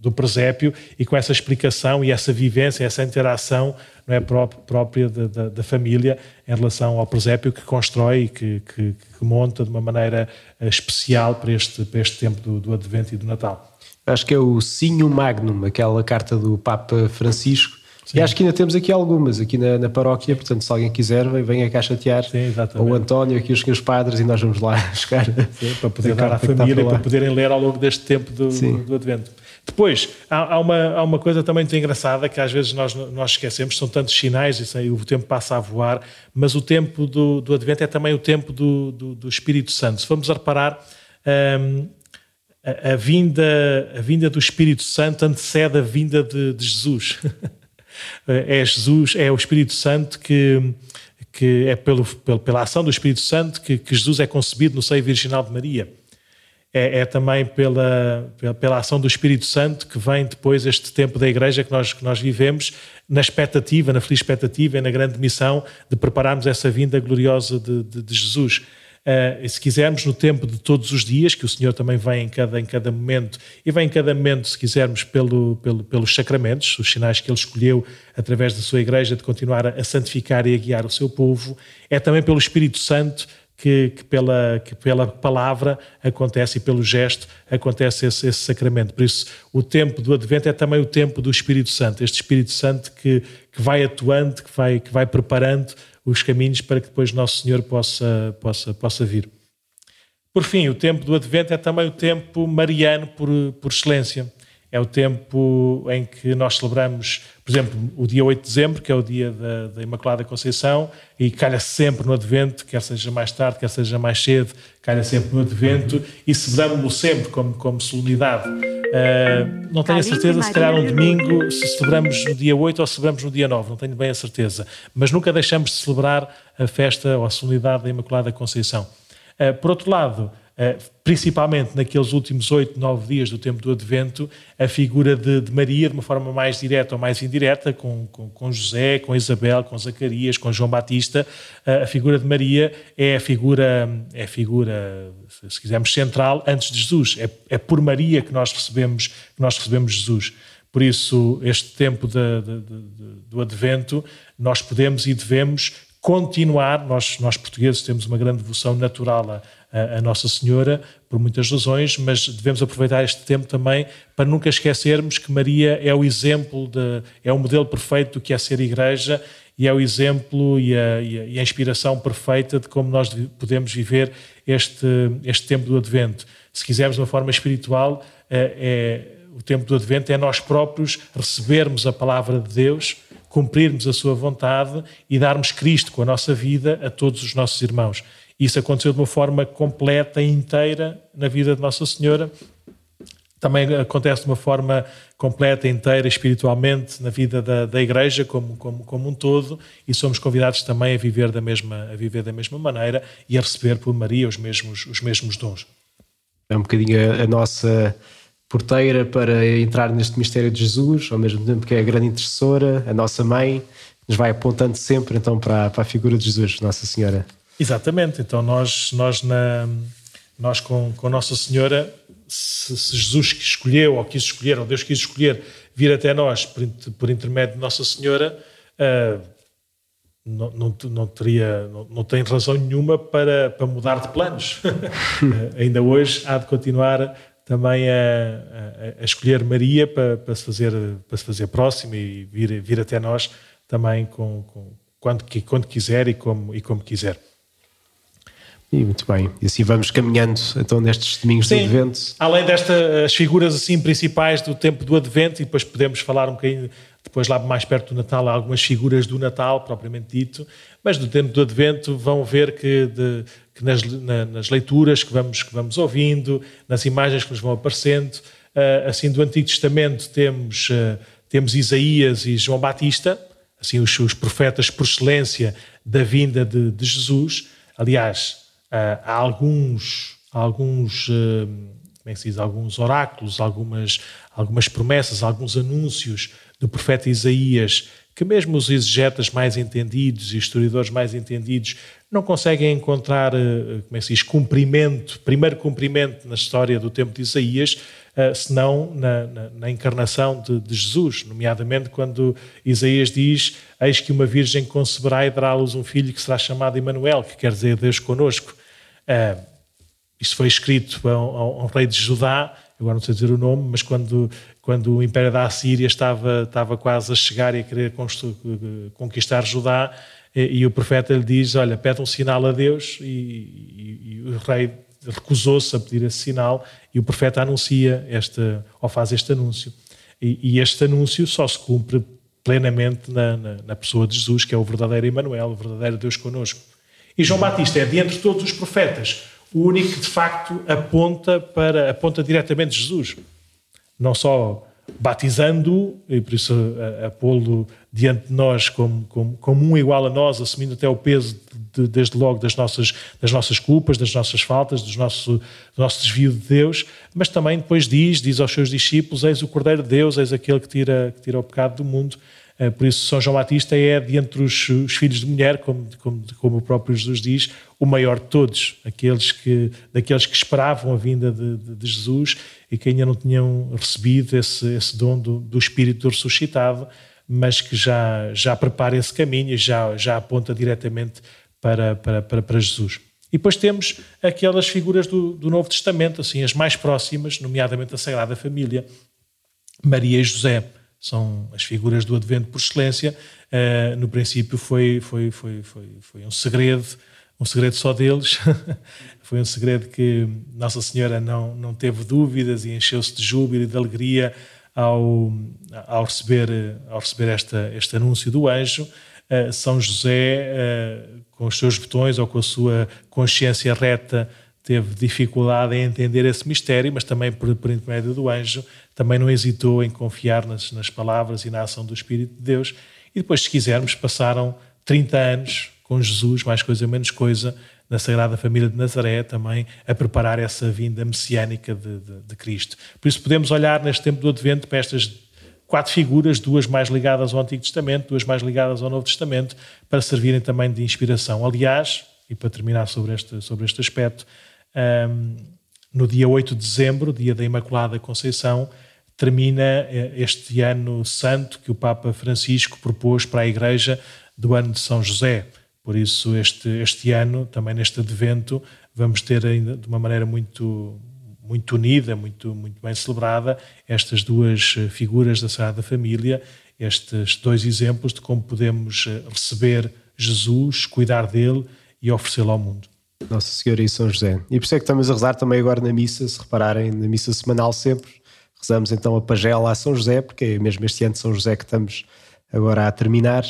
Speaker 2: do presépio e com essa explicação e essa vivência, essa interação não é, própria da, da, da família em relação ao presépio que constrói e que, que, que, monta de uma maneira eh, especial para este, para este tempo do, do Advento e do Natal.
Speaker 1: Acho que é o Sinho Magnum, aquela carta do Papa Francisco, Sim. E acho que ainda temos aqui algumas, aqui na, na paróquia, portanto, se alguém quiser, venha cá chatear. Sim, ou o António, aqui os senhores padres, e nós vamos lá [LAUGHS] buscar.
Speaker 2: Sim, para poder dar à família e para poderem ler ao longo deste tempo do, do Advento. Depois, há, há, uma, há uma coisa também muito engraçada que às vezes nós, nós esquecemos, são tantos sinais e o tempo passa a voar, mas o tempo do, do Advento é também o tempo do, do, do Espírito Santo. Se vamos a reparar, um, a, vinda, a vinda do Espírito Santo antecede a vinda de, de Jesus. [LAUGHS] é Jesus, é o Espírito Santo que, que é pelo, pela ação do Espírito Santo que, que Jesus é concebido no seio virginal de Maria. É, é, também pela, pela ação do Espírito Santo que vem depois este tempo da Igreja que nós, que nós vivemos, na expectativa, na feliz expectativa e na grande missão de prepararmos essa vinda gloriosa de, de, de Jesus. Uh, se quisermos, no tempo de todos os dias, que o Senhor também vem em cada, em cada momento, e vem em cada momento, se quisermos, pelo, pelo, pelos sacramentos, os sinais que Ele escolheu através da sua Igreja de continuar a, a santificar e a guiar o seu povo, é também pelo Espírito Santo que, que, pela, que pela palavra acontece e pelo gesto acontece esse, esse, sacramento. Por isso, o tempo do Advento é também o tempo do Espírito Santo, este Espírito Santo que, que vai atuando, que vai, que vai preparando os caminhos para que depois Nosso Senhor possa, possa, possa vir. Por fim, o tempo do Advento é também o tempo mariano por, por excelência. É o tempo em que nós celebramos, por exemplo, o dia 8 de dezembro, que é o dia da, da Imaculada Conceição, e calha sempre no Advento, quer seja mais tarde, quer seja mais cedo, calha sempre no Advento, e celebramos-lo sempre como, como solenidade. Uh, não tenho a certeza, se calhar um domingo, se celebramos no dia 8 ou celebramos no dia 9, não tenho bem a certeza. Mas nunca deixamos de celebrar a festa ou a solenidade da Imaculada Conceição. Uh, por outro lado, principalmente naqueles últimos oito, nove dias do tempo do Advento, a figura de, de, Maria, de uma forma mais direta ou mais indireta, com, com, com, José, com Isabel, com Zacarias, com João Batista, a figura de Maria é a figura, é a figura se quisermos, central antes de Jesus. É, é por Maria que nós recebemos, que nós recebemos Jesus. Por isso, este tempo de, de, do Advento, nós podemos e devemos continuar. Nós, nós portugueses temos uma grande devoção natural a, a, Nossa Senhora, por muitas razões, mas devemos aproveitar este tempo também para nunca esquecermos que Maria é o exemplo, de, é o modelo perfeito do que é ser igreja e é o exemplo e a, e a, inspiração perfeita de como nós podemos viver este, este tempo do Advento. Se quisermos de uma forma espiritual, é, é, o tempo do Advento é nós próprios recebermos a palavra de Deus, cumprirmos a sua vontade e darmos Cristo com a nossa vida a todos os nossos irmãos. Isso aconteceu de uma forma completa e inteira na vida de Nossa Senhora também acontece de uma forma completa, inteira, espiritualmente, na vida da, da Igreja como, como, como um todo, e somos convidados também a viver da mesma, a viver da mesma maneira e a receber por Maria os mesmos, os mesmos dons.
Speaker 1: É um bocadinho a, a nossa porteira para entrar neste mistério de Jesus, ao mesmo tempo que é a grande intercessora, a nossa mãe, nos vai apontando sempre então para, para a figura de Jesus, Nossa Senhora.
Speaker 2: Exatamente, então nós, nós, na, nós com, com Nossa Senhora se, se, Jesus escolheu, ou quis escolher, ou Deus quis escolher, vir até nós por, por intermédio de Nossa Senhora, uh, não, não, não, teria, não, não, tem razão nenhuma para, para mudar de planos. uh, [LAUGHS] ainda hoje há de continuar também a, a, a escolher Maria para, para, se fazer, para se fazer próximo e vir, vir até nós também com, com quando, quando quiser e como, e como quiser.
Speaker 1: E muito bem. E assim vamos caminhando então nestes domingos Sim, do Advento.
Speaker 2: Além destas figuras assim principais do tempo do Advento, e depois podemos falar um bocadinho, depois lá mais perto do Natal, há algumas figuras do Natal, propriamente dito, mas do tempo do Advento vão ver que, de, que nas, na, nas, leituras que vamos, que vamos ouvindo, nas imagens que nos vão aparecendo, uh, assim do Antigo Testamento temos, uh, temos Isaías e João Batista, assim os, os profetas por excelência da vinda de, de Jesus. Aliás, uh, há alguns, alguns uh, como é que se diz, alguns oráculos, algumas, algumas promessas, alguns anúncios do profeta Isaías que mesmo os exegetas mais entendidos e historiadores mais entendidos não conseguem encontrar, uh, como é que se diz, cumprimento, primeiro cumprimento na história do tempo de Isaías, senão na, na, na encarnação de, de, Jesus, nomeadamente quando Isaías diz: Eis que uma virgem conceberá e dará à luz um filho que será chamado Emanuel, que quer dizer Deus conosco. Uh, isso foi escrito a a um, rei de Judá, agora não sei dizer o nome, mas quando, quando o Império da Assíria estava, estava quase a chegar e a querer conquistar Judá, e, e o profeta lhe diz: Olha, pede um sinal a Deus, e, e, e o rei recusou-se a pedir esse sinal, e o profeta anuncia este, ou faz este anúncio. E, este anúncio só se cumpre plenamente na, na, na pessoa de Jesus, que é o verdadeiro Emmanuel, o verdadeiro Deus conosco. E João Batista é, de entre todos os profetas, o único que de facto aponta para aponta diretamente Jesus. Não só batizando-o, e por isso a, a pô-lo diante de nós como, como, como, um igual a nós, assumindo até o peso, de, desde logo, das nossas, das nossas culpas, das nossas faltas, dos nosso, do nosso desvio de Deus, mas também depois diz, diz aos seus discípulos, eis o Cordeiro de Deus, eis aquele que tira, que tira o pecado do mundo, por isso, São João Batista é, de entre os, os filhos de mulher, como, como, como, o próprio Jesus diz, o maior de todos, aqueles que, daqueles que esperavam a vinda de, de, de Jesus e que ainda não tinham recebido esse, esse dom do, do Espírito ressuscitado, mas que já, já prepara esse caminho e já, já aponta diretamente para, para, para, para Jesus. E depois temos aquelas figuras do, do Novo Testamento, assim, as mais próximas, nomeadamente a Sagrada Família, Maria e José são as figuras do Advento por excelência. Uh, no princípio foi, foi, foi, foi, foi um segredo, um segredo só deles. [LAUGHS] foi um segredo que Nossa Senhora não, não teve dúvidas e encheu-se de júbilo e de alegria ao, ao receber, ao receber esta, este anúncio do anjo. Uh, São José, uh, com os seus botões ou com a sua consciência reta, teve dificuldade em entender esse mistério, mas também por, por intermédio do anjo, também não hesitou em confiar nas, nas palavras e na ação do Espírito de Deus. E depois, se quisermos, passaram 30 anos com Jesus, mais coisa menos coisa, na Sagrada Família de Nazaré, também a preparar essa vinda messiânica de, de, de Cristo. Por isso, podemos olhar neste tempo do Advento para estas quatro figuras, duas mais ligadas ao Antigo Testamento, duas mais ligadas ao Novo Testamento, para servirem também de inspiração. Aliás, e para terminar sobre este, sobre este aspecto, um, no dia 8 de dezembro, dia da Imaculada Conceição, termina eh, este ano santo que o Papa Francisco propôs para a Igreja do ano de São José. Por isso, este, este ano, também neste advento, vamos ter ainda de uma maneira muito, muito unida, muito, muito bem celebrada, estas duas eh, figuras da Sagrada Família, estes dois exemplos de como podemos eh, receber Jesus, cuidar dele e oferecê-lo ao mundo.
Speaker 1: Nossa Senhora e São José. E por isso é que estamos a rezar também agora na missa, se repararem, na missa semanal sempre. Rezamos então a pagela a São José, porque é mesmo este ano de São José que estamos agora a terminar.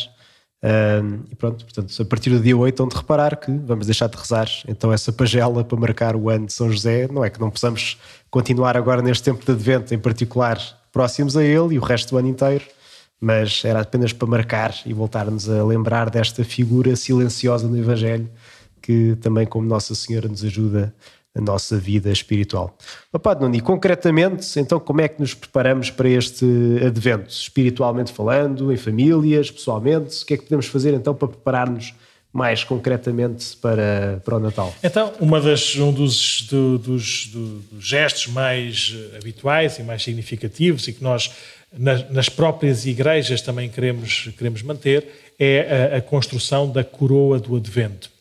Speaker 1: E pronto, portanto, a partir do dia 8, onde reparar que vamos deixar de rezar então essa pagela para marcar o ano de São José. Não é que não possamos continuar agora neste tempo de advento, em particular, próximos a ele e o resto do ano inteiro, mas era apenas para marcar e voltarmos a lembrar desta figura silenciosa no Evangelho que também, como Nossa Senhora, nos ajuda na nossa vida espiritual. Nuno, e concretamente, então, como é que nos preparamos para este advento? Espiritualmente falando, em famílias, pessoalmente, o que é que podemos fazer então para preparar-nos mais concretamente para, para o Natal?
Speaker 2: Então, uma das, um dos, do, dos, do, dos gestos mais habituais e mais significativos e que nós nas, nas próprias igrejas também queremos, queremos manter é a, a construção da coroa do Advento.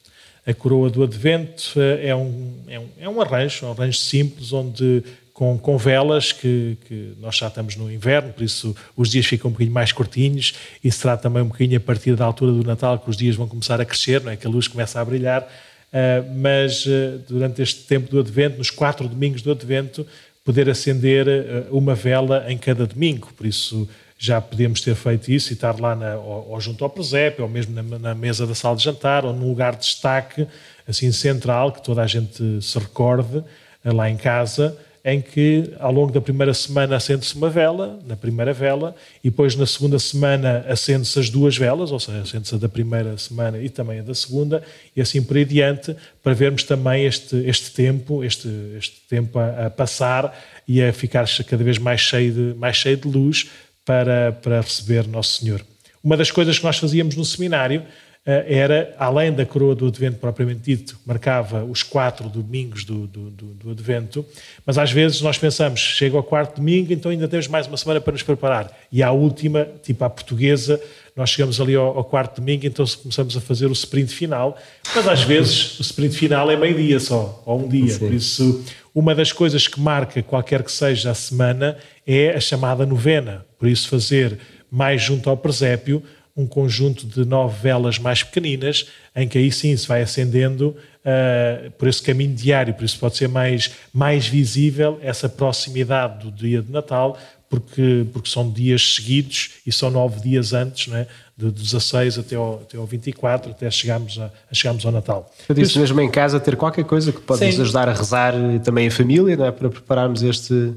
Speaker 2: A coroa do Advento eh, é um, é um, é um arranjo, um arranjo simples, onde com, com velas, que, que, nós já estamos no inverno, por isso os dias ficam um bocadinho mais curtinhos e será também um bocadinho a partir da altura do Natal que os dias vão começar a crescer, não é? que a luz começa a brilhar. Uh, mas uh, durante este tempo do Advento, nos quatro domingos do Advento, poder acender uh, uma vela em cada domingo. Por isso já podemos ter feito isso e estar lá na, ou, ou, junto ao presépio, ou mesmo na, na, mesa da sala de jantar, ou num lugar de destaque, assim central, que toda a gente se recorde, lá em casa, em que ao longo da primeira semana acende-se uma vela, na primeira vela, e depois na segunda semana acende-se as duas velas, ou seja, acende-se a da primeira semana e também a da segunda, e assim por aí adiante, para vermos também este, este tempo, este, este tempo a, a passar e a ficar cada vez mais cheio de, mais cheio de luz para, para receber Nosso Senhor. Uma das coisas que nós fazíamos no seminário eh, era, além da coroa do Advento propriamente dito, marcava os quatro domingos do, do, do, do, Advento, mas às vezes nós pensamos, chega ao quarto domingo, então ainda temos mais uma semana para nos preparar. E à última, tipo à portuguesa, nós chegamos ali ao, ao quarto domingo, então começamos a fazer o sprint final, mas às vezes o sprint final é meio-dia só, ou um dia. Sim. Por isso, uma das coisas que marca qualquer que seja a semana é a chamada novena. Por isso, fazer mais junto ao presépio um conjunto de nove velas mais pequeninas, em que aí sim se vai acendendo uh, por esse caminho diário, por isso pode ser mais, mais visível essa proximidade do dia de Natal, porque, porque são dias seguidos e são nove dias antes, não é? de 16 até ao, até ao 24, até chegarmos, a, a chegarmos ao Natal.
Speaker 1: Eu disse mesmo em casa ter qualquer coisa que pode sim. nos ajudar a rezar também em família, não é? para prepararmos este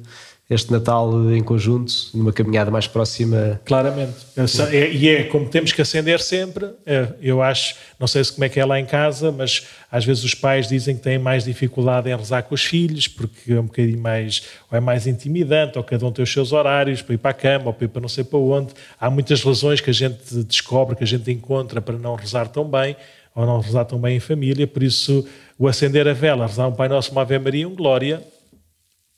Speaker 1: este Natal em conjunto, numa caminhada mais próxima.
Speaker 2: Claramente. É, e é como temos que acender sempre. É, eu acho, não sei se como é que é lá em casa, mas às vezes os pais dizem que têm mais dificuldade em rezar com os filhos, porque é um bocadinho mais, ou é mais intimidante, ou cada um tem os seus horários para ir para a cama, ou para ir para não sei para onde. Há muitas razões que a gente descobre, que a gente encontra para não rezar tão bem, ou não rezar tão bem em família, por isso o acender a vela, rezar um Pai Nosso, uma Ave Maria, um Glória,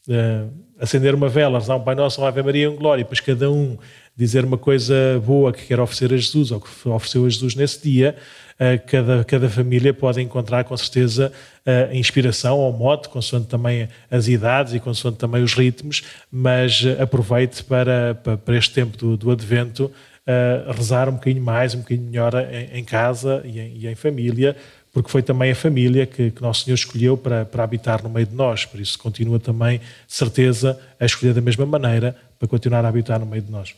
Speaker 2: uh, acender uma vela, rezar um Pai Nosso, Ave Maria, um Glória, e depois cada um dizer uma coisa boa que quer oferecer a Jesus ou que ofereceu a Jesus nesse dia, uh, cada, cada família pode encontrar com certeza uh, inspiração ou mote, consoante também as idades e consoante também os ritmos, mas aproveite para, para, para, este tempo do, do Advento rezar um bocadinho mais, um bocadinho melhor em, em casa e em, e em família, porque foi também a família que, que Nosso Senhor escolheu para, para habitar no meio de nós. Por isso, continua também, de certeza, a escolher da mesma maneira para continuar a habitar no meio de nós.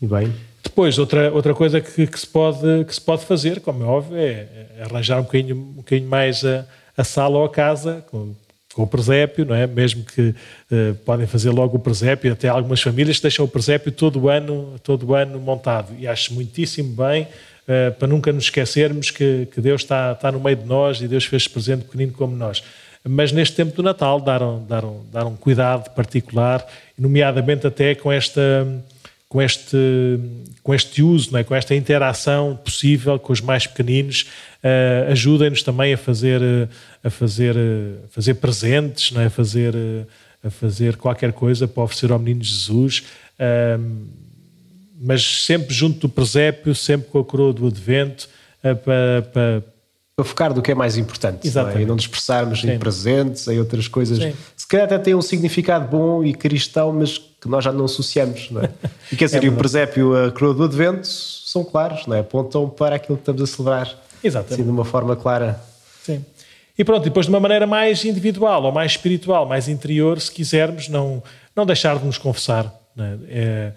Speaker 1: E bem.
Speaker 2: Depois, outra, outra coisa que, que, se pode, que se pode fazer, como é óbvio, é, é arranjar um bocadinho, um bocadinho mais a, a sala ou a casa, com, com o presépio, não é? Mesmo que uh, podem fazer logo o presépio, até algumas famílias deixam o presépio todo o ano, todo o ano montado. E acho muitíssimo bem uh, para nunca nos esquecermos que, que, Deus está, está no meio de nós e Deus fez presente pequenino como nós. Mas neste tempo do Natal, dar um, dar um, dar um cuidado particular, nomeadamente até com esta com este, com este uso, é? com esta interação possível com os mais pequeninos, uh, ajudem-nos também a fazer, a fazer, a fazer presentes, é? a, fazer, a fazer qualquer coisa para oferecer ao menino Jesus. Uh, mas sempre junto do presépio, sempre com a coroa do advento, uh, para, para,
Speaker 1: para focar do que é mais importante Exatamente. Não é? e não dispersarmos Sim. em presentes, em outras coisas. Sim. Se calhar até tem um significado bom e cristão, mas que nós já não associamos. Não é? E quer [LAUGHS] dizer, é e o presépio a coroa do advento são claros, não é? apontam para aquilo que estamos a celebrar.
Speaker 2: Exatamente. Assim,
Speaker 1: de uma forma clara.
Speaker 2: Sim. E pronto, depois de uma maneira mais individual ou mais espiritual, mais interior, se quisermos, não, não deixar de nos confessar. É? É,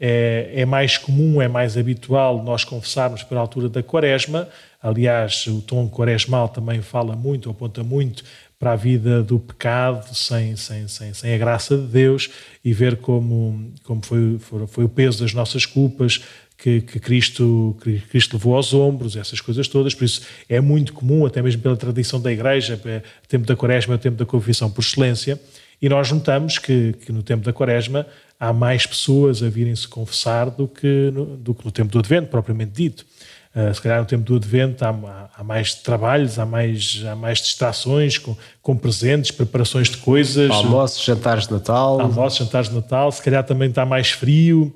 Speaker 2: é, é, mais comum, é mais habitual nós confessarmos a altura da quaresma. Aliás, o tom quaresmal também fala muito, aponta muito para a vida do pecado sem, sem, sem, sem a graça de Deus e ver como, como foi, foi, foi o peso das nossas culpas que, que, Cristo, que Cristo levou aos ombros, essas coisas todas. Por isso é muito comum, até mesmo pela tradição da Igreja, tempo da quaresma é tempo da confissão por excelência. E nós notamos que, que no tempo da quaresma há mais pessoas a virem se confessar do que no, do que no tempo do Advento, propriamente dito. Uh, se calhar no tempo do Advento há, há, mais trabalhos, há mais, há mais distrações com, com presentes, preparações de coisas.
Speaker 1: Almoços, jantares de Natal.
Speaker 2: Almoços, jantares de Natal. Se calhar também está mais frio.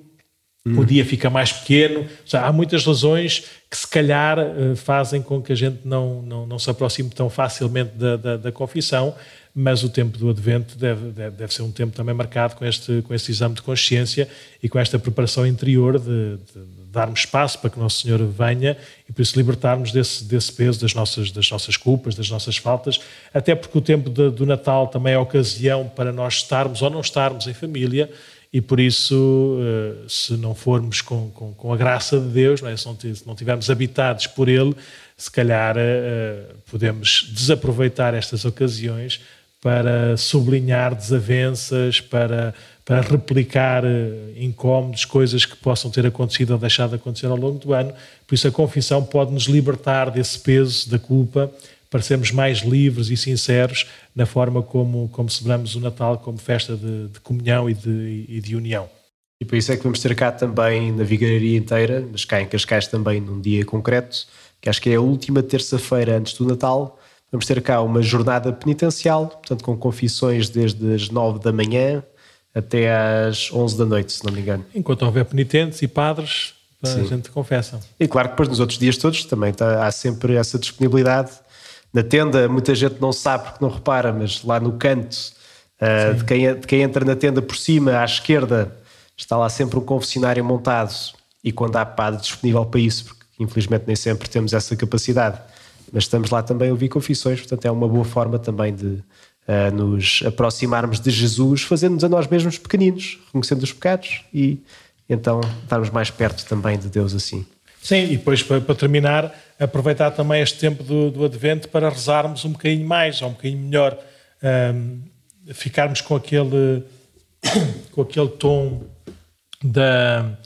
Speaker 2: hum. o dia fica mais pequeno. há muitas razões que se calhar eh, fazem com que a gente não, não, não se aproxime tão facilmente da, da, da confissão, mas o tempo do Advento deve, deve, deve, ser um tempo também marcado com este, com este exame de consciência e com esta preparação interior de, de darmos espaço para que Nosso Senhor venha e por isso libertarmos desse, desse peso das nossas, das nossas culpas, das nossas faltas, até porque o tempo de, do Natal também é ocasião para nós estarmos ou não estarmos em família e por isso, eh, se não formos com, com, com a graça de Deus, não é? se não estivermos habitados por Ele, se calhar eh, podemos desaproveitar estas ocasiões para sublinhar desavenças, para, para replicar uh, incómodos, coisas que possam ter acontecido ou deixado de acontecer ao longo do ano. Por isso, a confissão pode nos libertar desse peso, da culpa, para sermos mais livres e sinceros na forma como, como celebramos o Natal como festa de, de comunhão e de, e de união.
Speaker 1: E por isso é que vamos ter cá também na Vigararia inteira, mas cá em Cascais também num dia concreto, que acho que é a última terça-feira antes do Natal, Vamos ter cá uma jornada penitencial, portanto, com confissões desde as 9 da manhã até às 11 da noite, se não me engano.
Speaker 2: Enquanto houver penitentes e padres, a gente confessa.
Speaker 1: E claro que depois nos outros dias todos também está, há sempre essa disponibilidade. Na tenda, muita gente não sabe porque não repara, mas lá no canto uh, de, quem, de quem entra na tenda por cima, à esquerda, está lá sempre um confessionário montado. E quando há padre disponível para isso, porque infelizmente nem sempre temos essa capacidade, mas estamos lá também a ouvir confissões, portanto é uma boa forma também de uh, nos aproximarmos de Jesus, fazendo-nos a nós mesmos pequeninos, reconhecendo os pecados e então estarmos mais perto também de Deus assim.
Speaker 2: Sim, e depois para, terminar, aproveitar também este tempo do, do, Advento para rezarmos um bocadinho mais, ou um bocadinho melhor, um, ficarmos com aquele, [COUGHS] com aquele tom da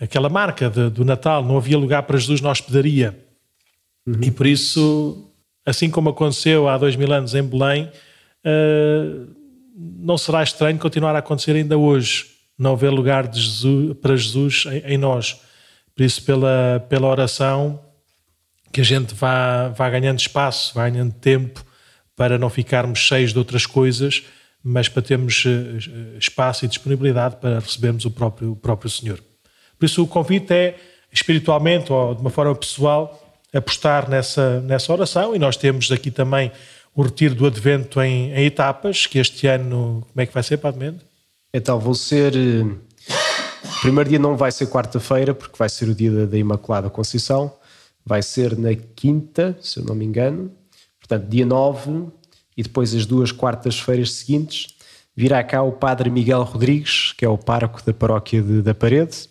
Speaker 2: aquela marca de, do Natal, não havia lugar para Jesus na hospedaria. Uhum. E por isso, assim como aconteceu há dois mil anos em Belém, uh, não será estranho continuar a acontecer ainda hoje, não haver lugar Jesus, para Jesus em, em, nós. Por isso, pela, pela oração, que a gente vá, vá ganhando espaço, vá ganhando tempo para não ficarmos cheios de outras coisas, mas para termos uh, espaço e disponibilidade para recebermos o próprio, o próprio Senhor. Por isso, o convite é, espiritualmente ou de uma forma pessoal, apostar nessa, nessa oração e nós temos aqui também o retiro do Advento em, em etapas, que este ano, como é que vai ser, Padre Mendes?
Speaker 1: Então, vou ser... Eh, o primeiro dia não vai ser quarta-feira, porque vai ser o dia da Imaculada Conceição, vai ser na quinta, se eu não me engano, portanto, dia 9, e depois as duas quartas-feiras seguintes, virá cá o Padre Miguel Rodrigues, que é o pároco da paróquia de, da Parede,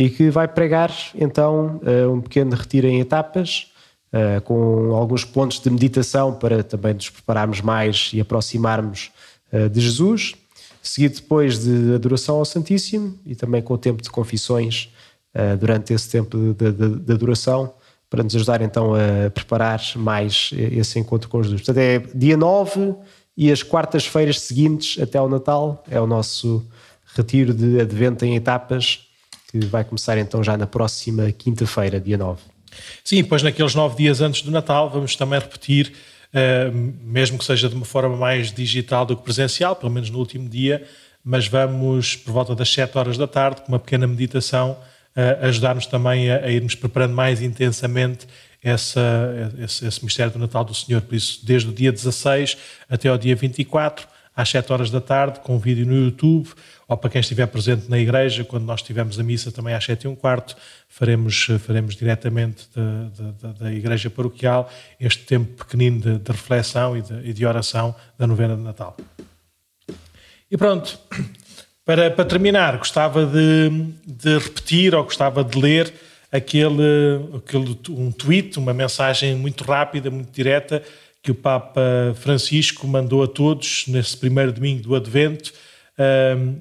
Speaker 1: e que vai pregar então eh, um pequeno retiro em etapas, eh, com alguns pontos de meditação para também nos prepararmos mais e aproximarmos eh, de Jesus, seguido depois de adoração ao Santíssimo e também com o tempo de confissões durante esse tempo de, adoração, para nos ajudar então a preparar mais esse encontro com Jesus. Portanto, é dia 9 e as quartas-feiras seguintes até ao Natal é o nosso retiro de advento em etapas que vai começar então já na próxima quinta-feira, dia 9.
Speaker 2: Sim, pois naqueles nove dias antes do Natal vamos também repetir, uh, mesmo que seja de uma forma mais digital do que presencial, pelo menos no último dia, mas vamos por volta das 7 horas da tarde, com uma pequena meditação, uh, ajudar-nos também a, a, irmos preparando mais intensamente essa, esse, esse mistério do Natal do Senhor. Por isso, desde o dia 16 até ao dia 24, às 7 horas da tarde, com um vídeo no YouTube, ou para quem estiver presente na igreja, quando nós tivermos a missa também às 7 e um quarto, faremos, faremos diretamente da, da, da igreja paroquial este tempo pequenino de, de reflexão e de, e de, oração da novena de Natal. E pronto, [CLEARS THROAT] para, para terminar, gostava de, de repetir ou gostava de ler aquele, aquele um tweet, uma mensagem muito rápida, muito direta, que o Papa Francisco mandou a todos nesse primeiro domingo do Advento,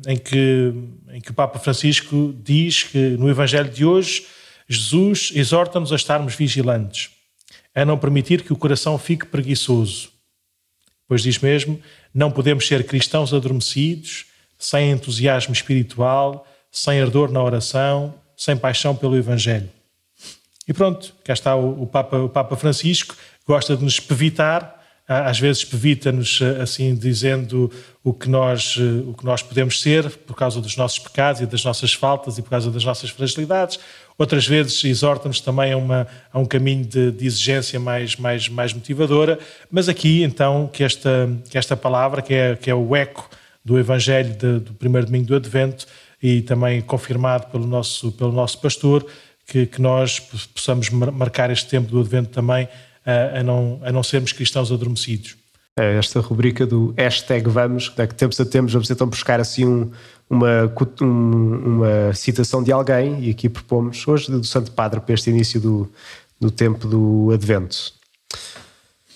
Speaker 2: em que, em que o Papa Francisco diz que no Evangelho de hoje Jesus exorta-nos a estarmos vigilantes, a não permitir que o coração fique preguiçoso. Pois diz mesmo: não podemos ser cristãos adormecidos, sem entusiasmo espiritual, sem ardor na oração, sem paixão pelo Evangelho. E pronto, cá está o, Papa, o Papa Francisco, gosta de nos evitar às vezes pevita-nos assim dizendo o que nós o que nós podemos ser por causa dos nossos pecados e das nossas faltas e por causa das nossas fragilidades. Outras vezes exorta-nos também a, uma, a um caminho de, de, exigência mais mais mais motivadora. Mas aqui então que esta que esta palavra que é que é o eco do Evangelho de, do primeiro domingo do Advento e também confirmado pelo nosso pelo nosso pastor que, que nós possamos marcar este tempo do Advento também a, a, não, a não sermos cristãos adormecidos.
Speaker 1: É esta rubrica do hashtag vamos, que tempos a tempos vamos então buscar assim um, uma, um, uma citação de alguém e aqui propomos hoje do Santo Padre para este início do, do tempo do Advento.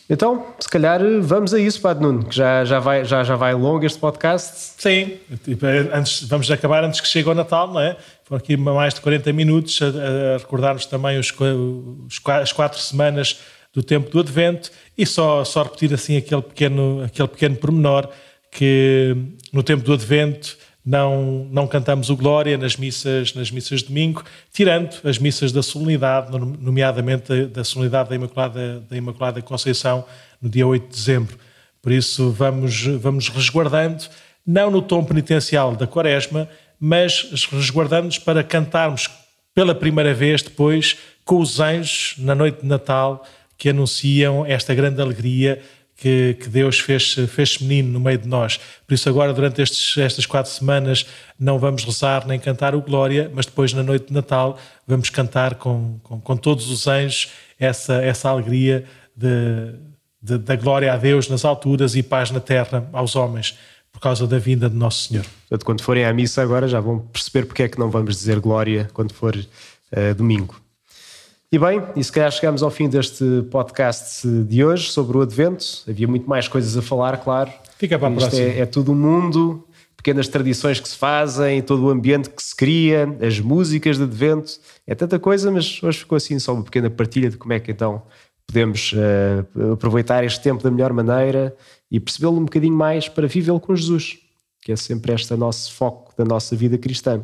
Speaker 1: Então, se calhar vamos a isso, Padre Nuno, que já, já, vai, já, já vai longo este podcast.
Speaker 2: Sim, tipo, antes, vamos acabar antes que chegue o Natal, não é? Foram aqui mais de 40 minutos a, a recordarmos também os, os, as quatro semanas do tempo do Advento e só, só repetir assim aquele pequeno, aquele pequeno pormenor que no tempo do Advento não, não cantamos o Glória nas missas, nas missas de domingo, tirando as missas da solenidade, nomeadamente da solenidade da Imaculada, da Imaculada Conceição, no dia 8 de dezembro. Por isso vamos, vamos resguardando, não no tom penitencial da Quaresma, mas resguardando-nos para cantarmos pela primeira vez depois com os anjos na noite de Natal que anunciam esta grande alegria que, que Deus fez, fez menino no meio de nós. Por isso, agora, durante estes, estas quatro semanas, não vamos rezar nem cantar o Glória, mas depois, na noite de Natal, vamos cantar com, com, com todos os anjos essa, essa alegria de, de, da glória a Deus nas alturas e paz na terra aos homens por causa da vinda de Nosso Senhor.
Speaker 1: Portanto, quando forem à missa agora já vão perceber porque é que não vamos dizer glória quando for uh, domingo. E bem, e se calhar chegamos ao fim deste podcast de hoje sobre o Advento. Havia muito mais coisas a falar, claro.
Speaker 2: Fica para a
Speaker 1: Isto
Speaker 2: próxima.
Speaker 1: É, é todo o mundo, pequenas tradições que se fazem, todo o ambiente que se cria, as músicas de Advento. É tanta coisa, mas hoje ficou assim só uma pequena partilha de como é que então podemos uh, aproveitar este tempo da melhor maneira e percebê-lo um bocadinho mais para vivê-lo com Jesus, que é sempre este nosso foco da nossa vida cristã.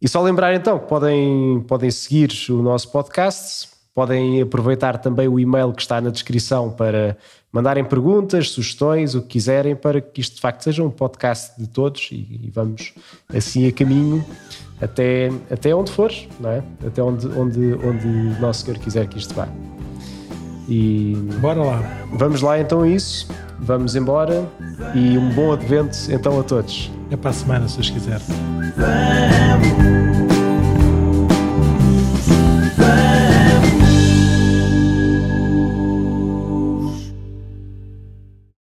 Speaker 1: E só lembrar então que podem, podem seguir o nosso podcast, podem aproveitar também o e-mail que está na descrição para mandarem perguntas, sugestões, o que quiserem, para que isto de facto seja um podcast de todos e, e vamos assim a caminho até, até onde for, não é? Até onde, onde, onde Nosso Senhor quiser que isto vá.
Speaker 2: E bora lá.
Speaker 1: Vamos lá então a isso. Vamos embora e um bom advento então a todos.
Speaker 2: É para a semana, se os quiserem.